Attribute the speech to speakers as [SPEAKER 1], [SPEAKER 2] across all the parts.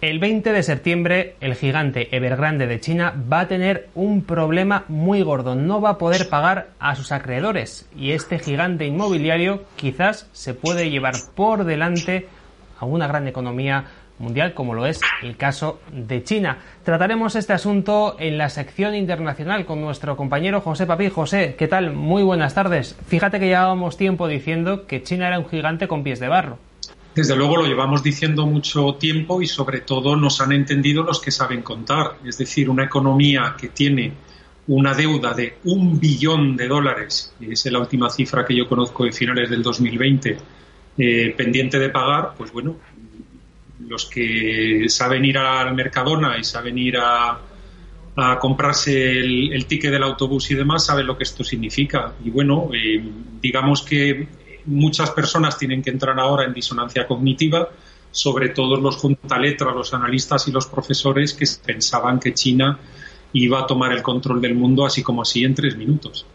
[SPEAKER 1] El 20 de septiembre, el gigante Evergrande de China va a tener un problema muy gordo. No va a poder pagar a sus acreedores. Y este gigante inmobiliario quizás se puede llevar por delante a una gran economía mundial como lo es el caso de China. Trataremos este asunto en la sección internacional con nuestro compañero José Papi. José, ¿qué tal? Muy buenas tardes. Fíjate que llevábamos tiempo diciendo que China era un gigante con pies de barro.
[SPEAKER 2] Desde luego lo llevamos diciendo mucho tiempo y sobre todo nos han entendido los que saben contar. Es decir, una economía que tiene una deuda de un billón de dólares, que es la última cifra que yo conozco de finales del 2020, eh, pendiente de pagar, pues bueno, los que saben ir al Mercadona y saben ir a, comprarse el, ticket del autobús y demás saben lo que esto significa. Y bueno, eh, digamos que muchas personas tienen que entrar ahora en disonancia cognitiva, sobre todo los juntaletras, los analistas y los profesores que pensaban que China iba a tomar el control del mundo así como así en tres minutos.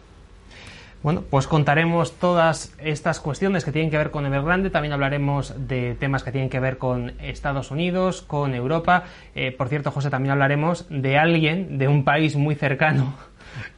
[SPEAKER 1] Bueno, pues contaremos todas estas cuestiones que tienen que ver con Evergrande. También hablaremos de temas que tienen que ver con Estados Unidos, con Europa. Eh, por cierto, José, también hablaremos de alguien de un país muy cercano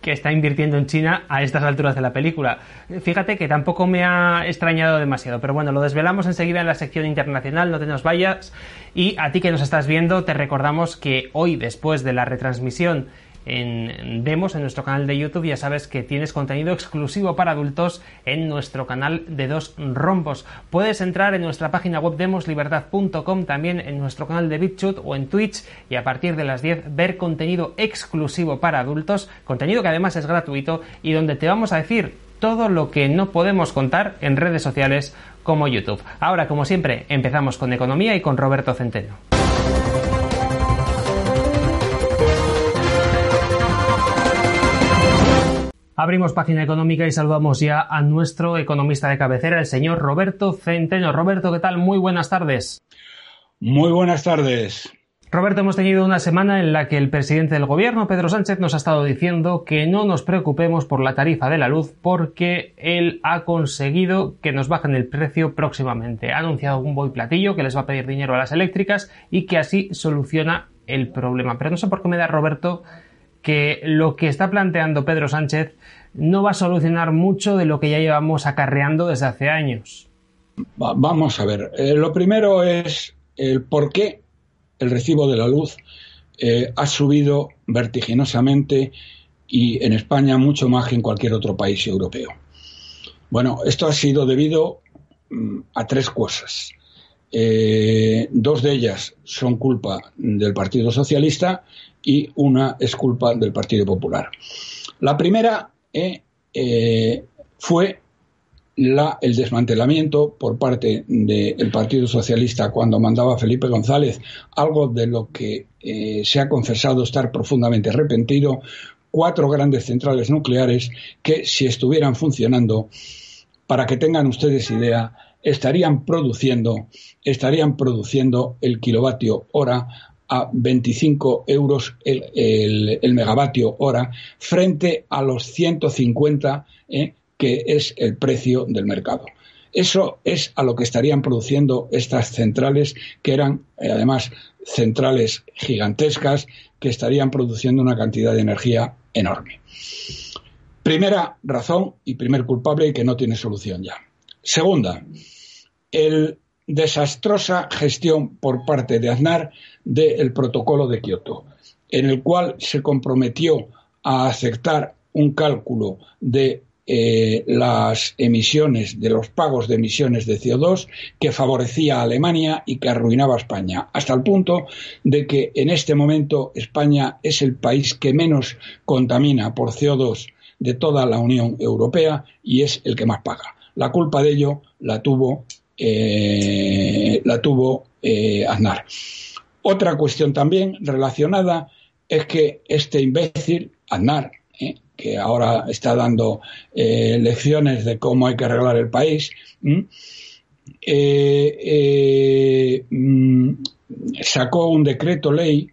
[SPEAKER 1] que está invirtiendo en China a estas alturas de la película. Fíjate que tampoco me ha extrañado demasiado, pero bueno, lo desvelamos enseguida en la sección internacional, no te nos vayas. Y a ti que nos estás viendo, te recordamos que hoy, después de la retransmisión en Demos, en nuestro canal de YouTube. Ya sabes que tienes contenido exclusivo para adultos en nuestro canal de Dos Rombos. Puedes entrar en nuestra página web demoslibertad.com, también en nuestro canal de BitChute o en Twitch y a partir de las 10 ver contenido exclusivo para adultos, contenido que además es gratuito y donde te vamos a decir todo lo que no podemos contar en redes sociales como YouTube. Ahora, como siempre, empezamos con economía y con Roberto Centeno. Abrimos página económica y saludamos ya a nuestro economista de cabecera, el señor Roberto Centeno. Roberto, ¿qué tal? Muy buenas tardes.
[SPEAKER 3] Muy buenas tardes.
[SPEAKER 1] Roberto, hemos tenido una semana en la que el presidente del gobierno, Pedro Sánchez, nos ha estado diciendo que no nos preocupemos por la tarifa de la luz porque él ha conseguido que nos bajen el precio próximamente. Ha anunciado un boy platillo que les va a pedir dinero a las eléctricas y que así soluciona el problema. Pero no sé por qué me da Roberto que lo que está planteando Pedro Sánchez no va a solucionar mucho de lo que ya llevamos acarreando desde hace años.
[SPEAKER 3] vamos a ver, eh, lo primero es el por qué el recibo de la luz eh, ha subido vertiginosamente y en España mucho más que en cualquier otro país europeo. Bueno, esto ha sido debido mm, a tres cosas. Eh, dos de ellas son culpa del Partido Socialista y una es culpa del Partido Popular. La primera eh, fue el desmantelamiento por parte del Partido Socialista cuando mandaba Felipe González, algo de lo que eh, se ha confesado estar profundamente arrepentido, cuatro grandes centrales nucleares que si estuvieran funcionando, para que tengan ustedes idea, estarían produciendo, estarían produciendo el kilovatio hora a 25 euros el, megavatio hora frente a los 150 eh, que es el precio del mercado. Eso es a lo que estarían produciendo estas centrales, que eran eh, además centrales gigantescas, que estarían produciendo una cantidad de energía enorme. Primera razón y primer culpable que no tiene solución ya. Segunda, el desastrosa gestión por parte de Aznar del protocolo de Kioto, en el cual se comprometió a aceptar un cálculo de eh, las emisiones, de los pagos de emisiones de CO2 que favorecía a Alemania y que arruinaba a España, hasta el punto de que en este momento España es el país que menos contamina por CO2 de toda la Unión Europea y es el que más paga. La culpa de ello la tuvo eh, la tuvo eh, Aznar. Otra cuestión también relacionada es que este imbécil, Aznar, eh, que ahora está dando lecciones de cómo hay que arreglar el país, mm, sacó un decreto ley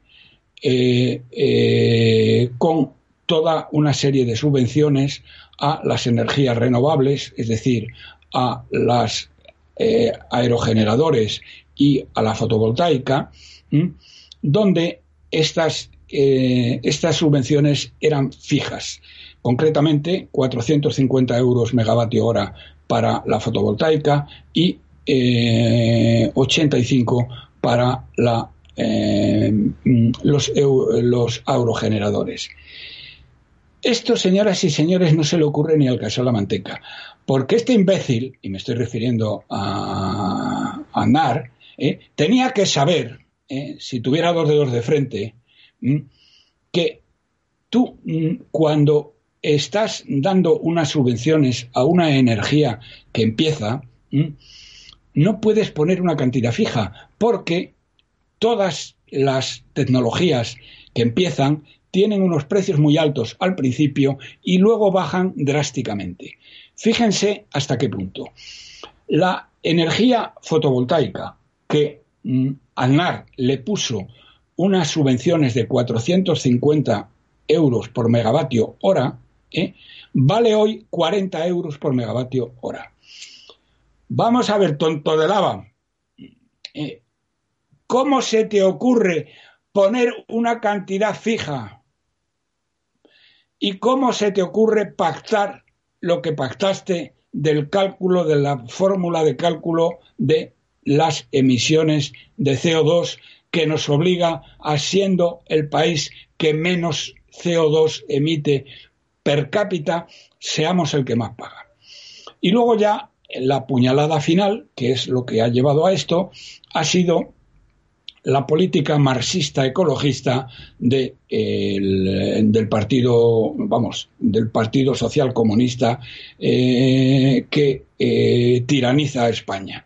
[SPEAKER 3] con toda una serie de subvenciones a las energías renovables, es decir, a las eh, aerogeneradores y a la fotovoltaica, donde estas, eh, estas subvenciones eran fijas. Concretamente, 450 euros megavatio hora para la fotovoltaica y 85 eh, para la, eh, los, los aerogeneradores. Esto, señoras y señores, no se le ocurre ni al caso de la manteca, porque este imbécil, y me estoy refiriendo a, a NAR, eh, tenía que saber, si tuviera dos dedos de frente, que tú cuando estás dando unas subvenciones a una energía que empieza, no puedes poner una cantidad fija, porque todas las tecnologías que empiezan tienen unos precios muy altos al principio y luego bajan drásticamente. Fíjense hasta qué punto. La energía fotovoltaica que mm, ANAR le puso unas subvenciones de 450 euros por megavatio hora, ¿eh? vale hoy 40 euros por megavatio hora. Vamos a ver, tonto de lava. Eh, ¿Cómo se te ocurre poner una cantidad fija? ¿Y cómo se te ocurre pactar lo que pactaste del cálculo, de la fórmula de cálculo de las emisiones de CO2 que nos obliga a siendo el país que menos CO2 emite per cápita, seamos el que más paga. Y luego ya la puñalada final, que es lo que ha llevado a esto, ha sido la política marxista ecologista de, del partido, vamos, del partido social comunista eh, que eh, tiraniza a España.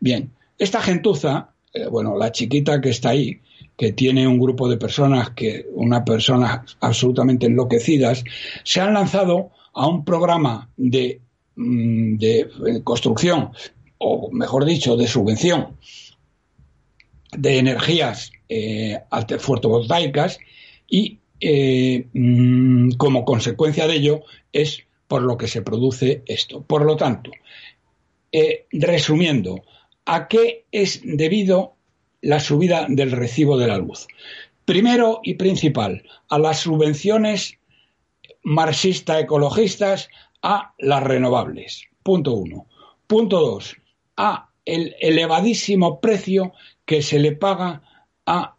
[SPEAKER 3] Bien, esta gentuza, eh, bueno, la chiquita que está ahí, que tiene un grupo de personas que, una personas absolutamente enloquecidas, se han lanzado a un programa de Mm, de construcción, o mejor dicho, de subvención de energías eh, fotovoltaicas y eh, mm, como consecuencia de ello es por lo que se produce esto. Por lo tanto, resumiendo, ¿a qué es debido la subida del recibo de la luz? Primero y principal, a las subvenciones marxista-ecologistas a las renovables. Punto uno. Punto dos. A el elevadísimo precio que se le paga a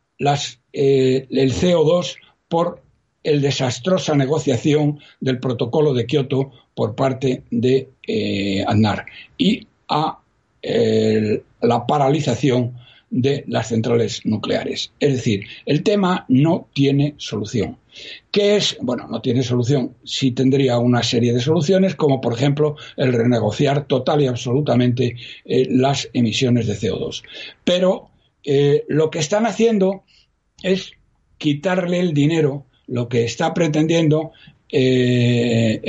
[SPEAKER 3] eh, el CO2 por el desastrosa negociación del protocolo de Kioto por parte de eh, ANAR y a la paralización de las centrales nucleares. Es decir, el tema no tiene solución. ¿Qué es? Bueno, no tiene solución. Sí tendría una serie de soluciones, como por ejemplo el renegociar total y absolutamente eh, las emisiones de CO2. Pero eh, lo que están haciendo es quitarle el dinero, lo que está pretendiendo eh,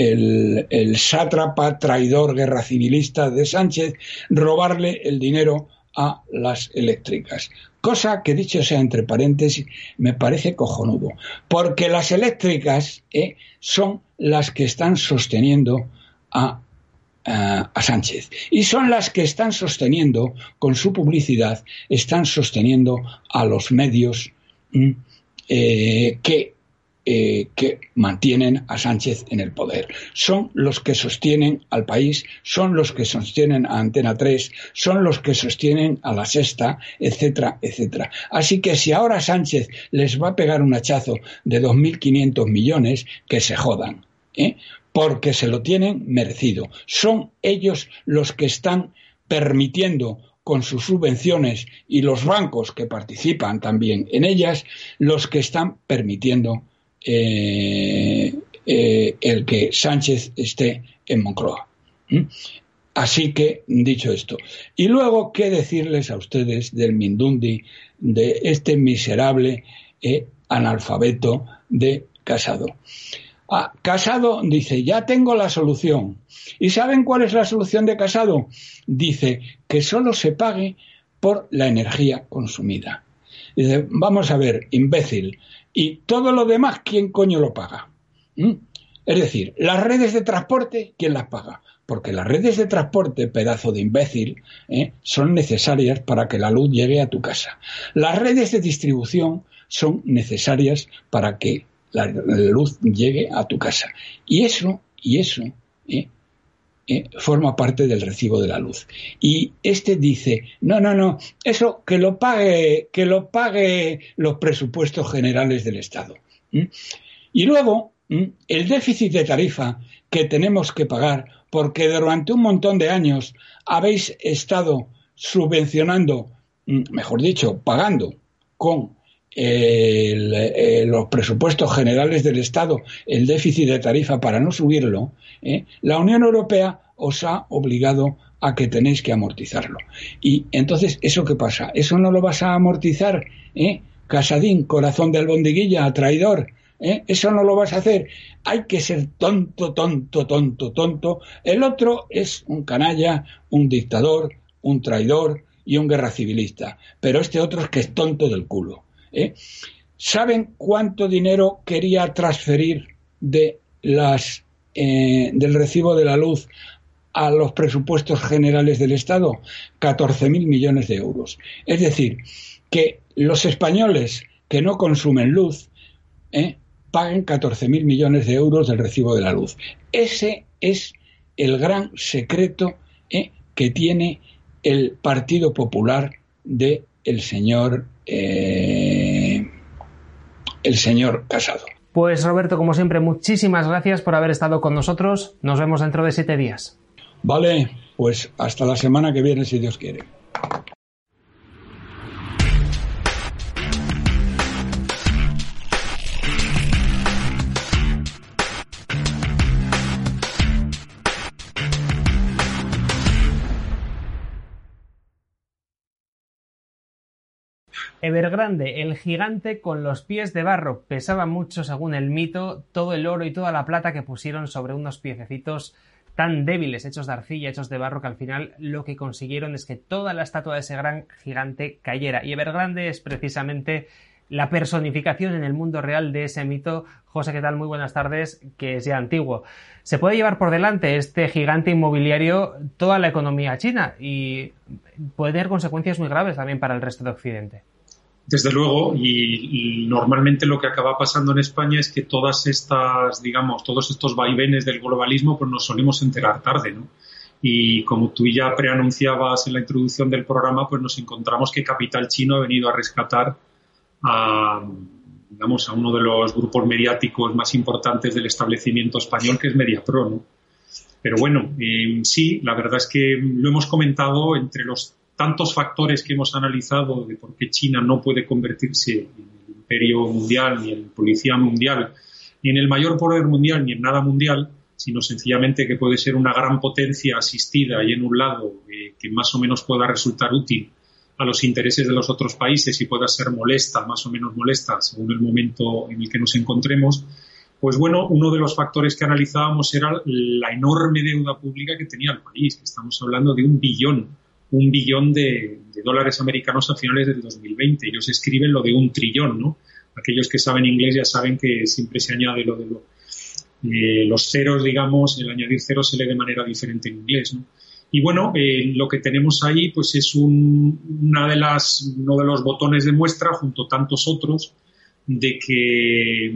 [SPEAKER 3] el, sátrapa, traidor, guerra civilista de Sánchez, robarle el dinero a las eléctricas. Cosa que, dicho sea entre paréntesis, me parece cojonudo, porque las eléctricas eh, son las que están sosteniendo a, a, Sánchez y son las que están sosteniendo, con su publicidad, están sosteniendo a los medios eh, que eh, que mantienen a Sánchez en el poder. Son los que sostienen al país, son los que sostienen a Antena 3, son los que sostienen a la Sexta, etcétera, etcétera. Así que si ahora Sánchez les va a pegar un hachazo de 2.500 millones, que se jodan. ¿eh? Porque se lo tienen merecido. Son ellos los que están permitiendo con sus subvenciones y los bancos que participan también en ellas, los que están permitiendo eh, eh, el que Sánchez esté en Moncloa. Así que, dicho esto. Y luego, ¿qué decirles a ustedes del Mindundi, de este miserable eh, analfabeto de Casado? Ah, Casado dice, ya tengo la solución. ¿Y saben cuál es la solución de Casado? Dice que solo se pague por la energía consumida. Dice, vamos a ver, imbécil, y todo lo demás, ¿quién coño lo paga? ¿Mm? Es decir, las redes de transporte, ¿quién las paga? Porque las redes de transporte, pedazo de imbécil, ¿eh? son necesarias para que la luz llegue a tu casa. Las redes de distribución son necesarias para que la, luz llegue a tu casa. Y eso, y eso, ¿eh? ¿eh? forma parte del recibo de la luz. Y este dice, no, no, no, eso que lo pague, que lo pague los presupuestos generales del Estado. Y luego, el déficit de tarifa que tenemos que pagar porque durante un montón de años habéis estado subvencionando, mejor dicho, pagando con eh, los presupuestos generales del Estado el déficit de tarifa para no subirlo, ¿eh? la Unión Europea os ha obligado a que tenéis que amortizarlo. Y entonces, ¿eso qué pasa? ¿Eso no lo vas a amortizar? ¿eh? Casadín, corazón de albondiguilla, traidor. ¿eh? Eso no lo vas a hacer. Hay que ser tonto, tonto, tonto, tonto. El otro es un canalla, un dictador, un traidor y un guerra civilista. Pero este otro es que es tonto del culo. ¿Eh? ¿Saben cuánto dinero quería transferir de las, eh, del recibo de la luz a los presupuestos generales del Estado? 14.000 millones de euros. Es decir, que los españoles que no consumen luz ¿eh? paguen 14.000 millones de euros del recibo de la luz. Ese es el gran secreto ¿eh? que tiene el Partido Popular de señor el señor Casado.
[SPEAKER 1] Pues Roberto, como siempre, muchísimas gracias por haber estado con nosotros. Nos vemos dentro de siete días.
[SPEAKER 3] Vale, pues hasta la semana que viene, si Dios quiere.
[SPEAKER 1] Evergrande, el gigante con los pies de barro, pesaba mucho según el mito todo el oro y toda la plata que pusieron sobre unos piececitos tan débiles, hechos de arcilla, hechos de barro, que al final lo que consiguieron es que toda la estatua de ese gran gigante cayera. Y Evergrande es precisamente la personificación en el mundo real de ese mito. José, ¿qué tal? Muy buenas tardes, que es ya antiguo. Se puede llevar por delante este gigante inmobiliario toda la economía china y puede tener consecuencias muy graves también para el resto de Occidente.
[SPEAKER 2] Desde luego, y, normalmente lo que acaba pasando en España es que todas estas, digamos, todos estos vaivenes del globalismo, pues nos solemos enterar tarde, ¿no? Y como tú ya preanunciabas en la introducción del programa, pues nos encontramos que Capital Chino ha venido a rescatar a, digamos, a uno de los grupos mediáticos más importantes del establecimiento español, que es MediaPro, ¿no? Pero bueno, eh, sí, la verdad es que lo hemos comentado entre los tantos factores que hemos analizado de por qué China no puede convertirse en el imperio mundial, ni en policía mundial, ni en el mayor poder mundial, ni en nada mundial, sino sencillamente que puede ser una gran potencia asistida y en un lado eh, que más o menos pueda resultar útil a los intereses de los otros países y pueda ser molesta, más o menos molesta, según el momento en el que nos encontremos, pues bueno, uno de los factores que analizábamos era la enorme deuda pública que tenía el país, que estamos hablando de un billón un billón de, dólares americanos a finales del 2020. Ellos escriben lo de un trillón, ¿no? Aquellos que saben inglés ya saben que siempre se añade lo de eh, los ceros, digamos, el añadir ceros se lee de manera diferente en inglés, ¿no? Y bueno, eh, lo que tenemos ahí pues es una de las, uno de los botones de muestra junto a tantos otros de que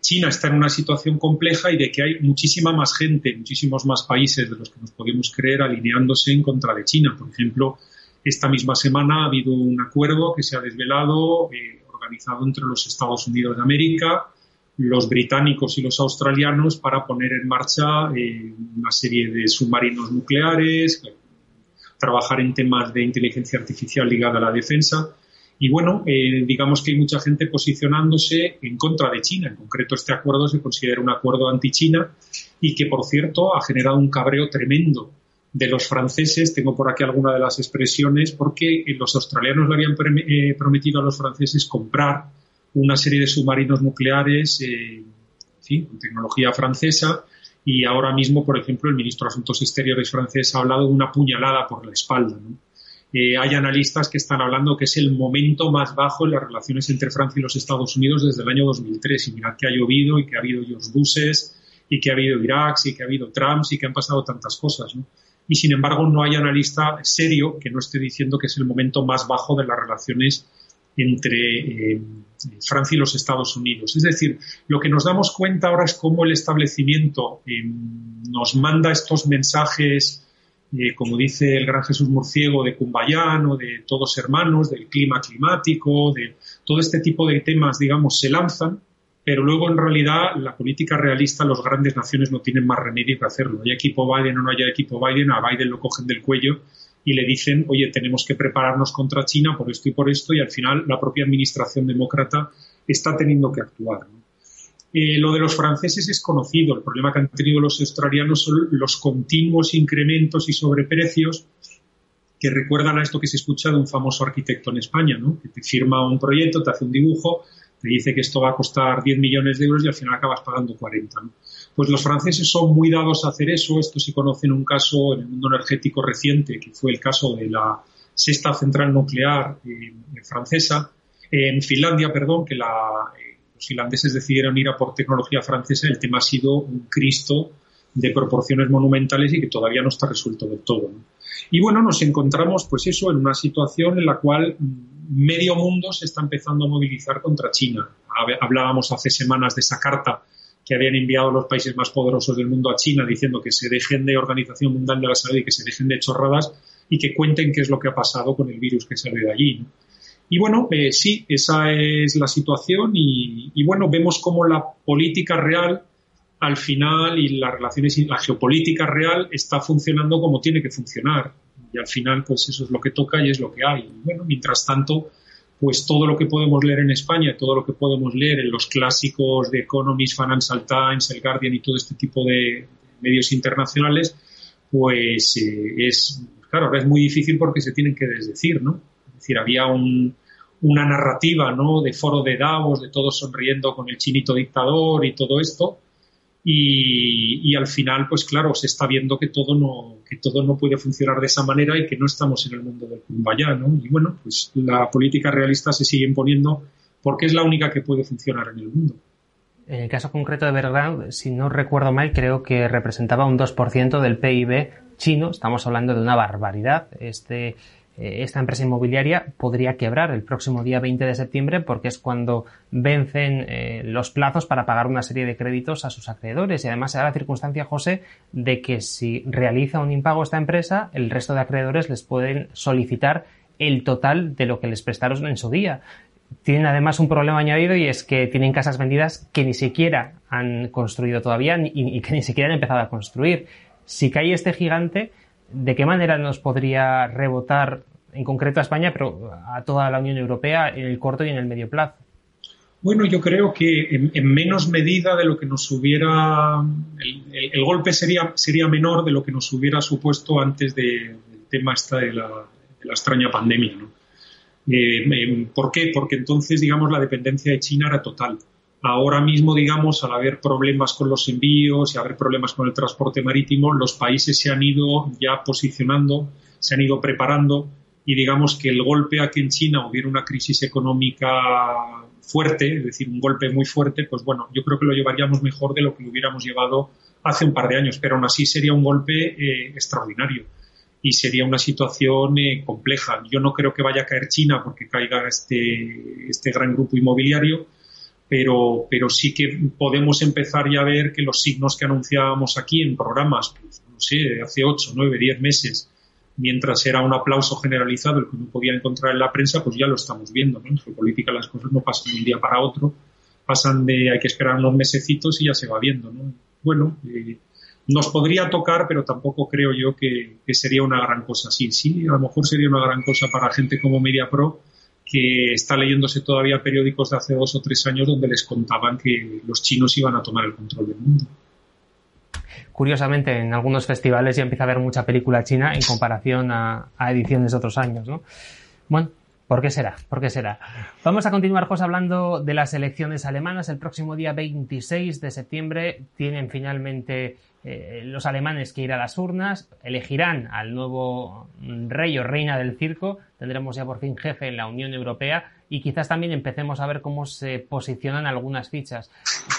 [SPEAKER 2] China está en una situación compleja y de que hay muchísima más gente, muchísimos más países de los que nos podemos creer alineándose en contra de China. Por ejemplo, esta misma semana ha habido un acuerdo que se ha desvelado, eh, organizado entre los Estados Unidos de América, los británicos y los australianos para poner en marcha eh, una serie de submarinos nucleares, trabajar en temas de inteligencia artificial ligada a la defensa. Y bueno, eh, digamos que hay mucha gente posicionándose en contra de China. En concreto, este acuerdo se considera un acuerdo anti-China y que, por cierto, ha generado un cabreo tremendo de los franceses. Tengo por aquí alguna de las expresiones porque los australianos le habían eh, prometido a los franceses comprar una serie de submarinos nucleares eh, con tecnología francesa y ahora mismo, por ejemplo, el ministro de Asuntos Exteriores francés ha hablado de una puñalada por la espalda. ¿no? Hay analistas que están hablando que es el momento más bajo en las relaciones entre Francia y los Estados Unidos desde el año 2003. Y mirad que ha llovido y que ha habido George Bushes y que ha habido Irak, y que ha habido Trump, y que han pasado tantas cosas. Y sin embargo no hay analista serio que no esté diciendo que es el momento más bajo de las relaciones entre eh, Francia y los Estados Unidos. Es decir, lo que nos damos cuenta ahora es cómo el establecimiento eh, nos manda estos mensajes, eh, como dice el gran Jesús Murciego, de Cumbayán o de todos hermanos, del clima climático, de todo este tipo de temas, digamos, se lanzan, pero luego en realidad la política realista, las grandes naciones no tienen más remedio que hacerlo. Hay equipo Biden o no haya equipo Biden, a Biden lo cogen del cuello y le dicen, oye, tenemos que prepararnos contra China por esto y por esto, y al final la propia administración demócrata está teniendo que actuar. Lo de los franceses es conocido. El problema que han tenido los australianos son los continuos incrementos y sobreprecios que recuerdan a esto que se escucha de un famoso arquitecto en España, ¿no? que te firma un proyecto, te hace un dibujo, te dice que esto va a costar 10 millones de euros y al final acabas pagando 40. Pues los franceses son muy dados a hacer eso. Esto se conoce en un caso en el mundo energético reciente, que fue el caso de la sexta central nuclear eh, francesa, en Finlandia, perdón, que la, eh, los decidieron ir a por tecnología francesa. El tema ha sido un Cristo de proporciones monumentales y que todavía no está resuelto del todo. Y bueno, nos encontramos, pues eso, en una situación en la cual medio mundo se está empezando a movilizar contra China. Hablábamos hace semanas de esa carta que habían enviado los países más poderosos del mundo a China diciendo que se dejen de Organización Mundial de la Salud y que se dejen de chorradas y que cuenten qué es lo que ha pasado con el virus que salió de allí. Y bueno, eh, sí, esa es la situación y, bueno, vemos cómo la política real al final y las relaciones la geopolítica real está funcionando como tiene que funcionar. Y al final, pues eso es lo que toca y es lo que hay. Y bueno, mientras tanto, pues todo lo que podemos leer en España, todo lo que podemos leer en los clásicos de Economist, Financial Times, El Guardian y todo este tipo de medios internacionales, pues eh, es, claro, ahora es muy difícil porque se tienen que desdecir, ¿no? Es decir, había una narrativa. De foro de Davos, de todos sonriendo con el chinito dictador y todo esto, y, al final, pues claro, se está viendo que todo no, que todo no puede funcionar de esa manera y que no estamos en el mundo del Kumbaya, ¿no? Y bueno, pues la política realista se sigue imponiendo porque es la única que puede funcionar en el mundo.
[SPEAKER 1] En el caso concreto de Evergrande, si no recuerdo mal, creo que representaba un 2% del PIB chino. Estamos hablando de una barbaridad. Este, esta empresa inmobiliaria podría quebrar el próximo día 20 de septiembre porque es cuando vencen eh, los plazos para pagar una serie de créditos a sus acreedores y además se da la circunstancia, José, de que si realiza un impago esta empresa, el resto de acreedores les pueden solicitar el total de lo que les prestaron en su día. Tienen además un problema añadido y es que tienen casas vendidas que ni siquiera han construido todavía y que ni siquiera han empezado a construir. Si cae este gigante, ¿de qué manera nos podría rebotar en concreto a España, pero a toda la Unión Europea en el corto y en el medio plazo?
[SPEAKER 2] Bueno, yo creo que en, menos medida de lo que nos hubiera. El, golpe sería, sería menor de lo que nos hubiera supuesto antes del tema esta de la, extraña pandemia. Eh, eh, ¿Por qué? Porque entonces, digamos, la dependencia de China era total. Ahora mismo, digamos, al haber problemas con los envíos y haber problemas con el transporte marítimo, los países se han ido ya posicionando, se han ido preparando y digamos que el golpe aquí en China hubiera una crisis económica fuerte, es decir, un golpe muy fuerte, pues bueno, yo creo que lo llevaríamos mejor de lo que lo hubiéramos llevado hace un par de años, pero aún así sería un golpe eh, extraordinario y sería una situación eh, compleja. Yo no creo que vaya a caer China porque caiga este, este gran grupo inmobiliario, pero, pero sí que podemos empezar ya a ver que los signos que anunciábamos aquí en programas, pues, no sé, hace 8, 9, 10 meses, mientras era un aplauso generalizado el que uno podía encontrar en la prensa, pues ya lo estamos viendo. ¿no? En política las cosas no pasan de un día para otro, pasan de hay que esperar unos mesecitos y ya se va viendo. ¿no? Bueno, eh, nos podría tocar, pero tampoco creo yo que, que, sería una gran cosa. Sí, sí, a lo mejor sería una gran cosa para gente como MediaPro, que está leyéndose todavía periódicos de hace dos o tres años donde les contaban que los chinos iban a tomar el control del mundo.
[SPEAKER 1] Curiosamente, en algunos festivales ya empieza a haber mucha película china en comparación a, ediciones de otros años, ¿no? Bueno, ¿Por qué será? ¿Por qué será? Vamos a continuar, hablando de las elecciones alemanas. El próximo día 26 de septiembre tienen finalmente eh, los alemanes que ir a las urnas, elegirán al nuevo rey o reina del circo, tendremos ya por fin jefe en la Unión Europea y quizás también empecemos a ver cómo se posicionan algunas fichas.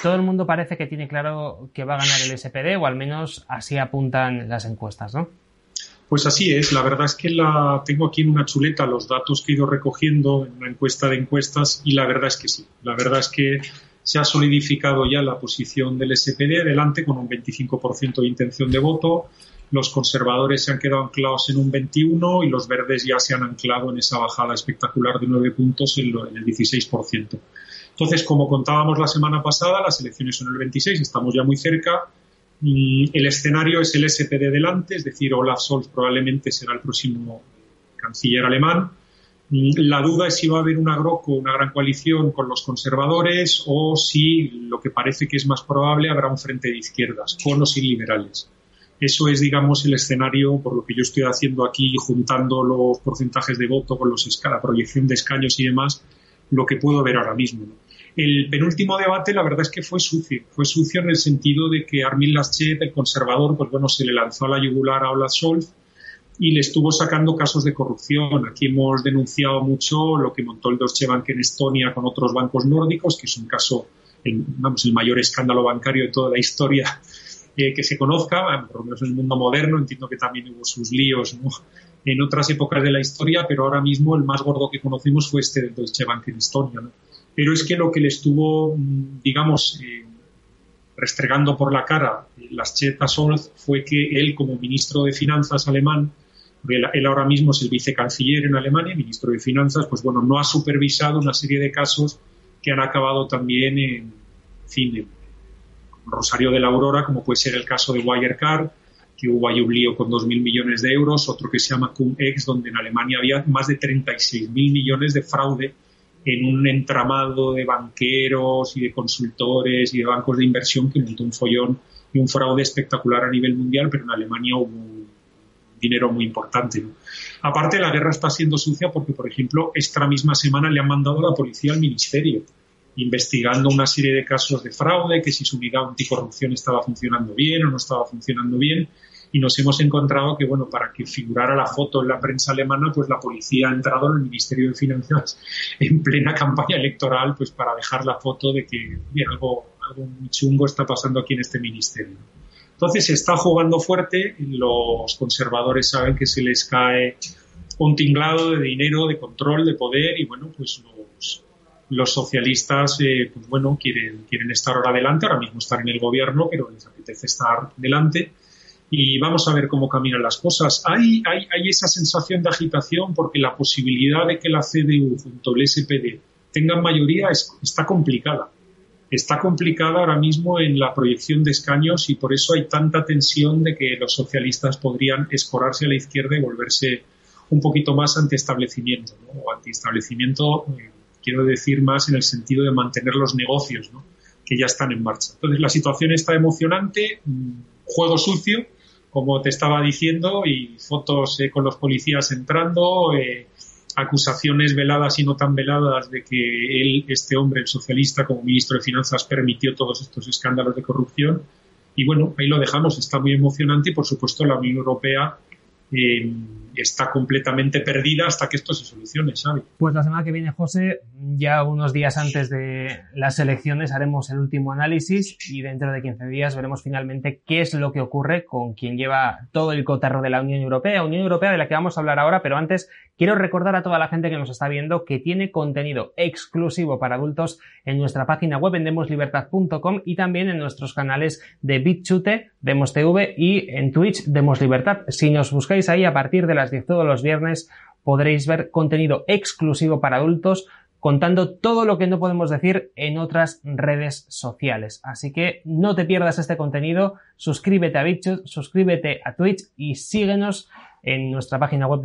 [SPEAKER 1] Todo el mundo parece que tiene claro que va a ganar el SPD o al menos así apuntan las encuestas, ¿no?
[SPEAKER 2] Pues así es, la verdad es que la tengo aquí en una chuleta los datos que he ido recogiendo en una encuesta de encuestas y la verdad es que sí, la verdad es que se ha solidificado ya la posición del SPD adelante con un 25% de intención de voto, los conservadores se han quedado anclados en un 21 y los verdes ya se han anclado en esa bajada espectacular de 9 puntos en, el 16%. Entonces, como contábamos la semana pasada, las elecciones son el 26, estamos ya muy cerca el escenario es el SPD delante, es decir, Olaf Scholz probablemente será el próximo canciller alemán. La duda es si va a haber una GROCO, una gran coalición con los conservadores o si lo que parece que es más probable habrá un frente de izquierdas, con o sin liberales. Eso es, digamos, el escenario por lo que yo estoy haciendo aquí, juntando los porcentajes de voto con los, la proyección de escaños y demás, lo que puedo ver ahora mismo. El penúltimo debate, la verdad es que fue sucio. Fue sucio en el sentido de que Armin Laschet, el conservador, pues bueno, se le lanzó a la yugular a Olaf Scholz y le estuvo sacando casos de corrupción. Aquí hemos denunciado mucho lo que montó el Deutsche Bank en Estonia con otros bancos nórdicos, que es un caso, el, vamos, el mayor escándalo bancario de toda la historia eh, que se conozca, por lo menos en el mundo moderno. Entiendo que también hubo sus líos en otras épocas de la historia, pero ahora mismo el más gordo que conocimos fue este del Deutsche Bank en Estonia. ¿no? Pero es que lo que le estuvo, mm, digamos, eh, restregando por la cara las Cheta Solz fue que él, como ministro de Finanzas alemán, él, ahora mismo es el vicecanciller en Alemania, ministro de Finanzas, pues bueno, no ha supervisado una serie de casos que han acabado también en, fin, Rosario de la Aurora, como puede ser el caso de Wirecard, que hubo ahí un lío con 2.000 millones de euros, otro que se llama Cum-Ex, donde en Alemania había más de 36.000 millones de fraude en un entramado de banqueros y de consultores y de bancos de inversión que montó un follón y un fraude espectacular a nivel mundial, pero en Alemania hubo un dinero muy importante. Aparte, la guerra está siendo sucia porque, por ejemplo, esta misma semana le han mandado a la policía al ministerio investigando una serie de casos de fraude, que si su unidad anticorrupción estaba funcionando bien o no estaba funcionando bien, y nos hemos encontrado que, bueno, para que figurara la foto en la prensa alemana, pues la policía ha entrado en el Ministerio de Finanzas en plena campaña electoral, pues para dejar la foto de que algo, algo muy chungo está pasando aquí en este ministerio. Entonces se está jugando fuerte, los conservadores saben que se les cae un tinglado de dinero, de control, de poder, y bueno, pues los, socialistas, eh, pues bueno, quieren, quieren estar ahora adelante, ahora mismo estar en el gobierno, pero les apetece estar delante y vamos a ver cómo caminan las cosas. Hay, hay, hay, esa sensación de agitación porque la posibilidad de que la CDU junto al SPD tengan mayoría está complicada. Está complicada ahora mismo en la proyección de escaños y por eso hay tanta tensión de que los socialistas podrían escorarse a la izquierda y volverse un poquito más antiestablecimiento, ¿no? o antiestablecimiento, eh, quiero decir más en el sentido de mantener los negocios que ya están en marcha. Entonces la situación está emocionante, mm, juego sucio, como te estaba diciendo, y fotos eh, con los policías entrando, eh, acusaciones veladas y no tan veladas de que él, este hombre, el socialista, como ministro de Finanzas, permitió todos estos escándalos de corrupción. Y bueno, ahí lo dejamos, está muy emocionante y por supuesto la Unión Europea eh, está completamente perdida hasta que esto se solucione, ¿sabes?
[SPEAKER 1] Pues la semana que viene, José, ya unos días antes de las elecciones haremos el último análisis y dentro de 15 días veremos finalmente qué es lo que ocurre con quien lleva todo el cotarro de la Unión Europea, Unión Europea de la que vamos a hablar ahora, pero antes quiero recordar a toda la gente que nos está viendo que tiene contenido exclusivo para adultos en nuestra página web en demoslibertad.com y también en nuestros canales de BitChute, Demos TV y en Twitch Demos Libertad. Si nos buscáis ahí a partir de las 10 todos los viernes podréis ver contenido exclusivo para adultos contando todo lo que no podemos decir en otras redes sociales. Así que no te pierdas este contenido, suscríbete a BitChute, suscríbete a Twitch y síguenos en nuestra página web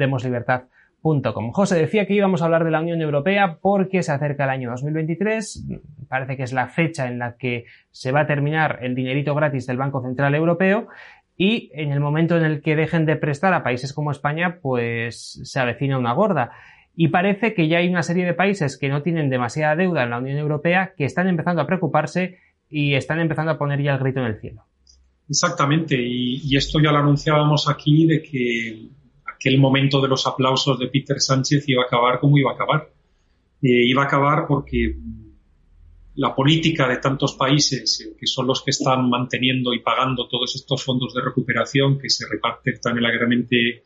[SPEAKER 1] demoslibertad.com. José decía que íbamos a hablar de la Unión Europea porque se acerca el año 2023, parece que es la fecha en la que se va a terminar el dinerito gratis del Banco Central Europeo y en el momento en el que dejen de prestar a países como España, pues se avecina una gorda. Y parece que ya hay una serie de países que no tienen demasiada deuda en la Unión Europea que están empezando a preocuparse y están empezando a poner ya el grito en el cielo.
[SPEAKER 2] Exactamente, y, esto ya lo anunciábamos aquí de que aquel momento de los aplausos de Peter Sánchez iba a acabar como iba a acabar. Eh, iba a acabar porque la política de tantos países, eh, que son los que están manteniendo y pagando todos estos fondos de recuperación que se reparten tan alegremente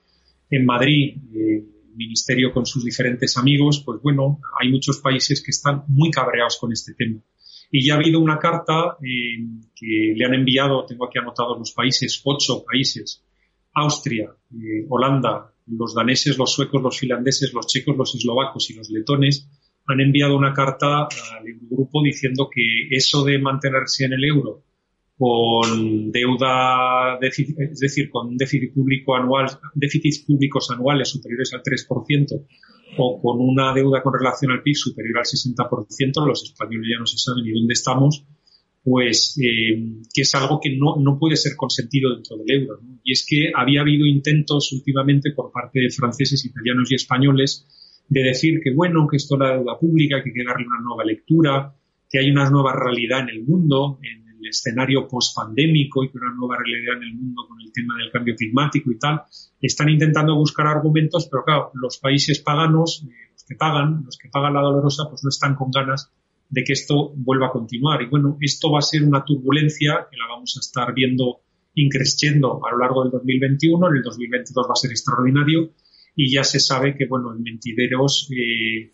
[SPEAKER 2] en Madrid, eh, el Ministerio con sus diferentes amigos, pues bueno, hay muchos países que están muy cabreados con este tema. Y ya ha habido una carta eh, que le han enviado, tengo aquí anotados los países, ocho países, Austria, eh, Holanda, los daneses, los suecos, los finlandeses, los checos, los eslovacos y los letones, han enviado una carta al grupo diciendo que eso de mantenerse en el euro con deuda, es decir, con déficit público anual, déficits públicos anuales superiores al 3%, o con una deuda con relación al PIB superior al 60%, los españoles ya no se saben ni dónde estamos, pues eh, que es algo que no, no, puede ser consentido dentro del euro. Y es que había habido intentos últimamente por parte de franceses, italianos y españoles de decir que bueno, que esto es la deuda pública, que hay que darle una nueva lectura, que hay una nueva realidad en el mundo, en el escenario post-pandémico y que una nueva realidad en el mundo con el tema del cambio climático y tal, están intentando buscar argumentos, pero claro, los países paganos, eh, los que pagan, los que pagan la dolorosa, pues no están con ganas de que esto vuelva a continuar. Y bueno, esto va a ser una turbulencia que la vamos a estar viendo increciendo a lo largo del 2021, en el 2022 va a ser extraordinario y ya se sabe que, bueno, en mentideros eh,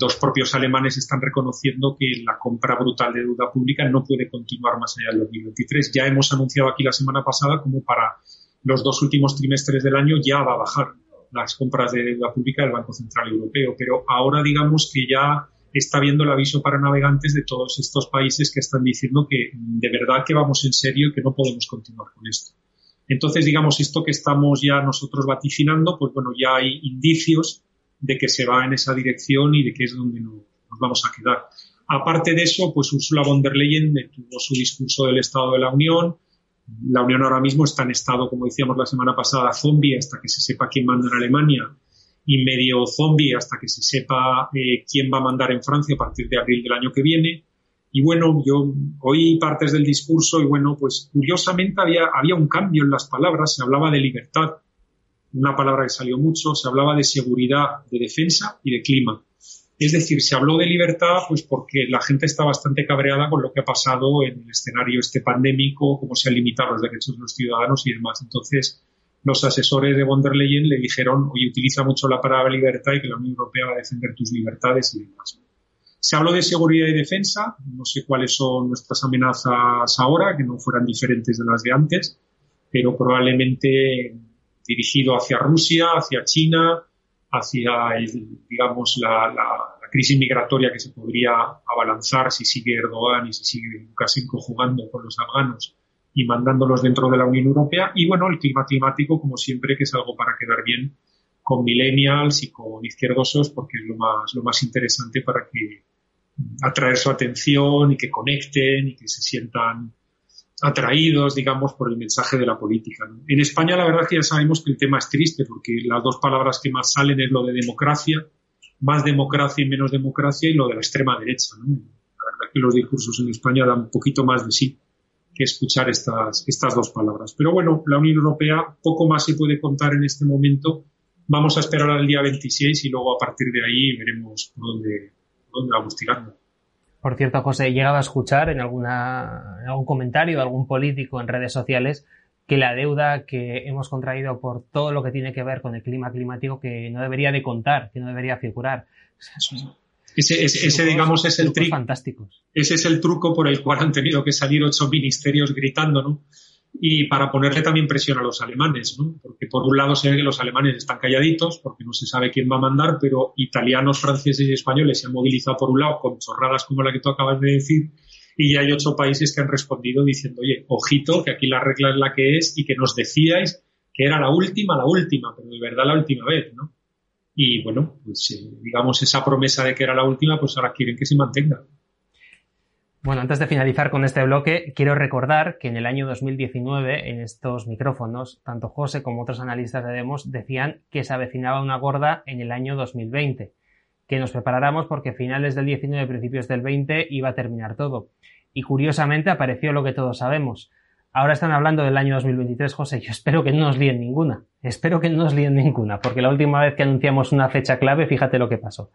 [SPEAKER 2] los propios alemanes están reconociendo que la compra brutal de deuda pública no puede continuar más allá del 2023. Ya hemos anunciado aquí la semana pasada como para los dos últimos trimestres del año ya va a bajar las compras de deuda pública del Banco Central Europeo, pero ahora digamos que ya está viendo el aviso para navegantes de todos estos países que están diciendo que de verdad que vamos en serio y que no podemos continuar con esto. Entonces, digamos, esto que estamos ya nosotros vaticinando, pues bueno, ya hay indicios de que se va en esa dirección y de que es donde nos, vamos a quedar. Aparte de eso, pues Ursula von der Leyen tuvo su discurso del Estado de la Unión. La Unión ahora mismo está en estado, como decíamos la semana pasada, zombie hasta que se sepa quién manda en Alemania y medio zombie hasta que se sepa eh, quién va a mandar en Francia a partir de abril del año que viene. Y bueno, yo oí partes del discurso y bueno, pues curiosamente había, había un cambio en las palabras, se hablaba de libertad, una palabra que salió mucho, se hablaba de seguridad, de defensa y de clima. Es decir, se habló de libertad pues porque la gente está bastante cabreada con lo que ha pasado en el escenario este pandémico, cómo se han limitado los derechos de los ciudadanos y demás. Entonces, los asesores de von der Leyen le dijeron, oye, utiliza mucho la palabra libertad y que la Unión Europea va a defender tus libertades y demás. Se habló de seguridad y defensa, no sé cuáles son nuestras amenazas ahora, que no fueran diferentes de las de antes, pero probablemente dirigido hacia Rusia, hacia China, hacia, digamos, la, crisis migratoria que se podría abalanzar si sigue Erdogan y si sigue Lukashenko jugando con los afganos y mandándolos dentro de la Unión Europea. Y bueno, el clima climático, como siempre, que es algo para quedar bien con millennials y con izquierdosos, porque es lo más, lo más interesante para que atraer su atención y que conecten y que se sientan atraídos, digamos, por el mensaje de la política. En España, la verdad es que ya sabemos que el tema es triste, porque las dos palabras que más salen es lo de democracia, más democracia y menos democracia, y lo de la extrema derecha. La verdad es que los discursos en España dan un poquito más de sí que escuchar estas, estas dos palabras. Pero bueno, la Unión Europea poco más se puede contar en este momento. Vamos a esperar al día 26 y luego a partir de ahí veremos por dónde, dónde vamos tirando.
[SPEAKER 1] Por cierto, José, he llegado a escuchar en, alguna, algún comentario de algún político en redes sociales que la deuda que hemos contraído por todo lo que tiene que ver con el clima climático que no debería de contar, que no debería figurar.
[SPEAKER 2] Ese, ese, digamos, es el truco. Ese es el truco por el cual han tenido que salir ocho ministerios gritando, ¿no? y para ponerle también presión a los alemanes, ¿no? porque por un lado se ve que los alemanes están calladitos porque no se sabe quién va a mandar, pero italianos, franceses y españoles se han movilizado por un lado con chorradas como la que tú acabas de decir y hay ocho países que han respondido diciendo, oye, ojito, que aquí la regla es la que es y que nos decíais que era la última, la última, pero de verdad la última vez, ¿no? Y bueno, pues eh, digamos esa promesa de que era la última, pues ahora quieren que se mantenga.
[SPEAKER 1] Bueno, antes de finalizar con este bloque, quiero recordar que en el año 2019, en estos micrófonos, tanto José como otros analistas de Demos decían que se avecinaba una gorda en el año 2020, que nos preparáramos porque finales del 19, principios del 20 iba a terminar todo. Y curiosamente apareció lo que todos sabemos. Ahora están hablando del año 2023, José. Yo espero que no nos líen ninguna. Espero que no nos líen ninguna, porque la última vez que anunciamos una fecha clave, fíjate lo que pasó.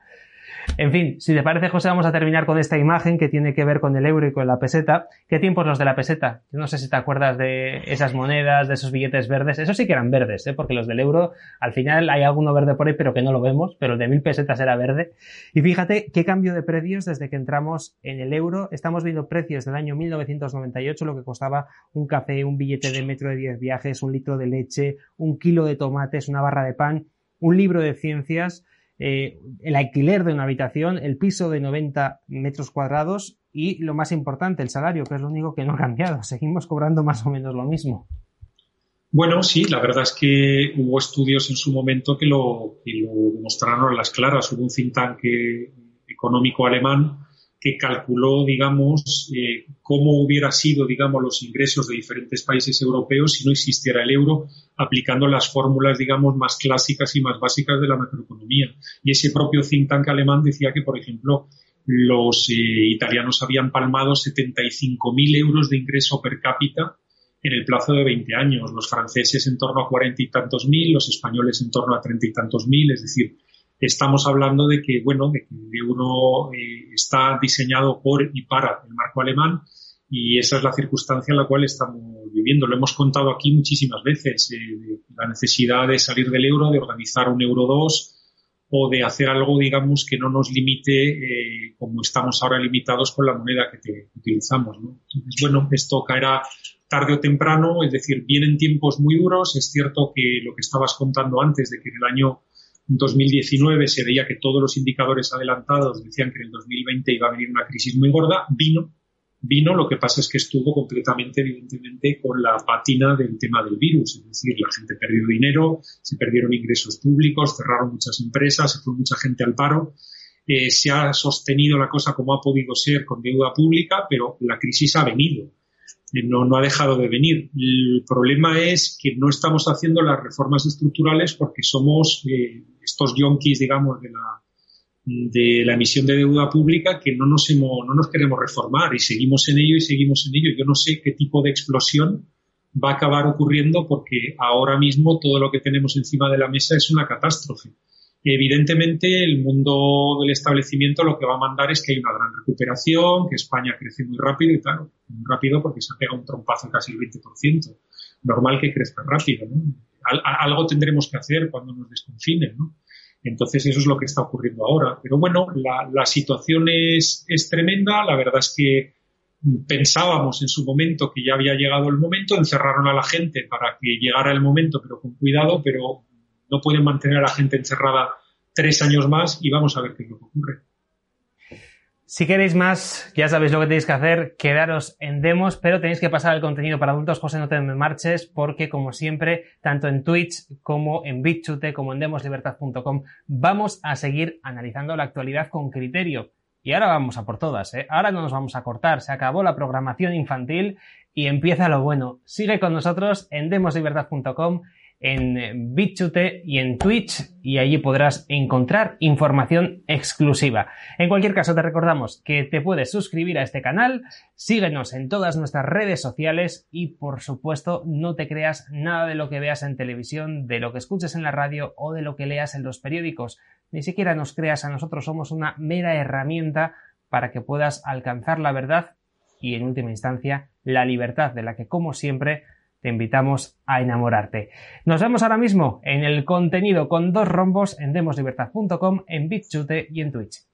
[SPEAKER 1] En fin, si te parece, José, vamos a terminar con esta imagen que tiene que ver con el euro y con la peseta. ¿Qué tiempos los de la peseta? Yo no sé si te acuerdas de esas monedas, de esos billetes verdes. Esos sí que eran verdes, ¿eh? porque los del euro, al final hay alguno verde por ahí, pero que no lo vemos, pero el de mil pesetas era verde. Y fíjate qué cambio de precios desde que entramos en el euro. Estamos viendo precios del año 1998, lo que costaba un café, un billete de metro de 10 viajes, un litro de leche, un kilo de tomates, una barra de pan, un libro de ciencias eh, el alquiler de una habitación, el piso de 90 metros cuadrados y lo más importante, el salario, que es lo único que no ha cambiado. Seguimos cobrando más o menos lo mismo.
[SPEAKER 2] Bueno, sí, la verdad es que hubo estudios en su momento que lo, que lo demostraron a las claras. Hubo un think tank económico alemán que calculó, digamos, eh, cómo hubiera sido, digamos, los ingresos de diferentes países europeos si no existiera el euro, aplicando las fórmulas, digamos, más clásicas y más básicas de la macroeconomía. Y ese propio think tank alemán decía que, por ejemplo, los eh, italianos habían palmado 75.000 euros de ingreso per cápita en el plazo de 20 años, los franceses en torno a cuarenta y tantos mil, los españoles en torno a treinta y tantos mil, es decir, estamos hablando de que, bueno, de que euro eh, está diseñado por y para el marco alemán y esa es la circunstancia en la cual estamos viviendo. Lo hemos contado aquí muchísimas veces, eh, la necesidad de salir del euro, de organizar un euro 2 o de hacer algo, digamos, que no nos limite eh, como estamos ahora limitados con la moneda que, utilizamos. Entonces, bueno, esto caerá tarde o temprano, es decir, vienen tiempos muy duros. Es cierto que lo que estabas contando antes de que en el año 2019 se veía que todos los indicadores adelantados decían que en el 2020 iba a venir una crisis muy gorda, vino, vino, lo que pasa es que estuvo completamente, evidentemente, con la patina del tema del virus, es decir, la gente perdió dinero, se perdieron ingresos públicos, cerraron muchas empresas, se fue mucha gente al paro. Eh, se ha sostenido la cosa como ha podido ser con deuda pública, pero la crisis ha venido no, no ha dejado de venir. El problema es que no estamos haciendo las reformas estructurales porque somos eh, estos yonkis, digamos, de la, de la emisión de deuda pública que no nos, hemos, no nos queremos reformar y seguimos en ello y seguimos en ello. Yo no sé qué tipo de explosión va a acabar ocurriendo porque ahora mismo todo lo que tenemos encima de la mesa es una catástrofe. Evidentemente, el mundo del establecimiento lo que va a mandar es que hay una gran recuperación, que España crece muy rápido y claro, muy rápido porque se ha pegado un trompazo casi el 20%. Normal que crezca rápido, ¿no? algo tendremos que hacer cuando nos desconfinen, ¿no? Entonces eso es lo que está ocurriendo ahora. Pero bueno, la, situación es tremenda. La verdad es que pensábamos en su momento que ya había llegado el momento, encerraron a la gente para que llegara el momento, pero con cuidado, pero no pueden mantener a la gente encerrada tres años más y vamos a ver qué es lo que ocurre.
[SPEAKER 1] Si queréis más, ya sabéis lo que tenéis que hacer, quedaros en demos, pero tenéis que pasar al contenido para adultos. José, no te marches, porque como siempre, tanto en Twitch como en BitChute, como en demoslibertad.com, vamos a seguir analizando la actualidad con criterio. Y ahora vamos a por todas, ¿eh? Ahora no nos vamos a cortar, se acabó la programación infantil y empieza lo bueno. Sigue con nosotros en demoslibertad.com en BitChute y en Twitch y allí podrás encontrar información exclusiva. En cualquier caso te recordamos que te puedes suscribir a este canal, síguenos en todas nuestras redes sociales y por supuesto no te creas nada de lo que veas en televisión, de lo que escuches en la radio o de lo que leas en los periódicos. Ni siquiera nos creas a nosotros, somos una mera herramienta para que puedas alcanzar la verdad y en última instancia la libertad de la que como siempre te invitamos a enamorarte. Nos vemos ahora mismo en el contenido con dos rombos en demoslibertad.com, en BitChute y en Twitch.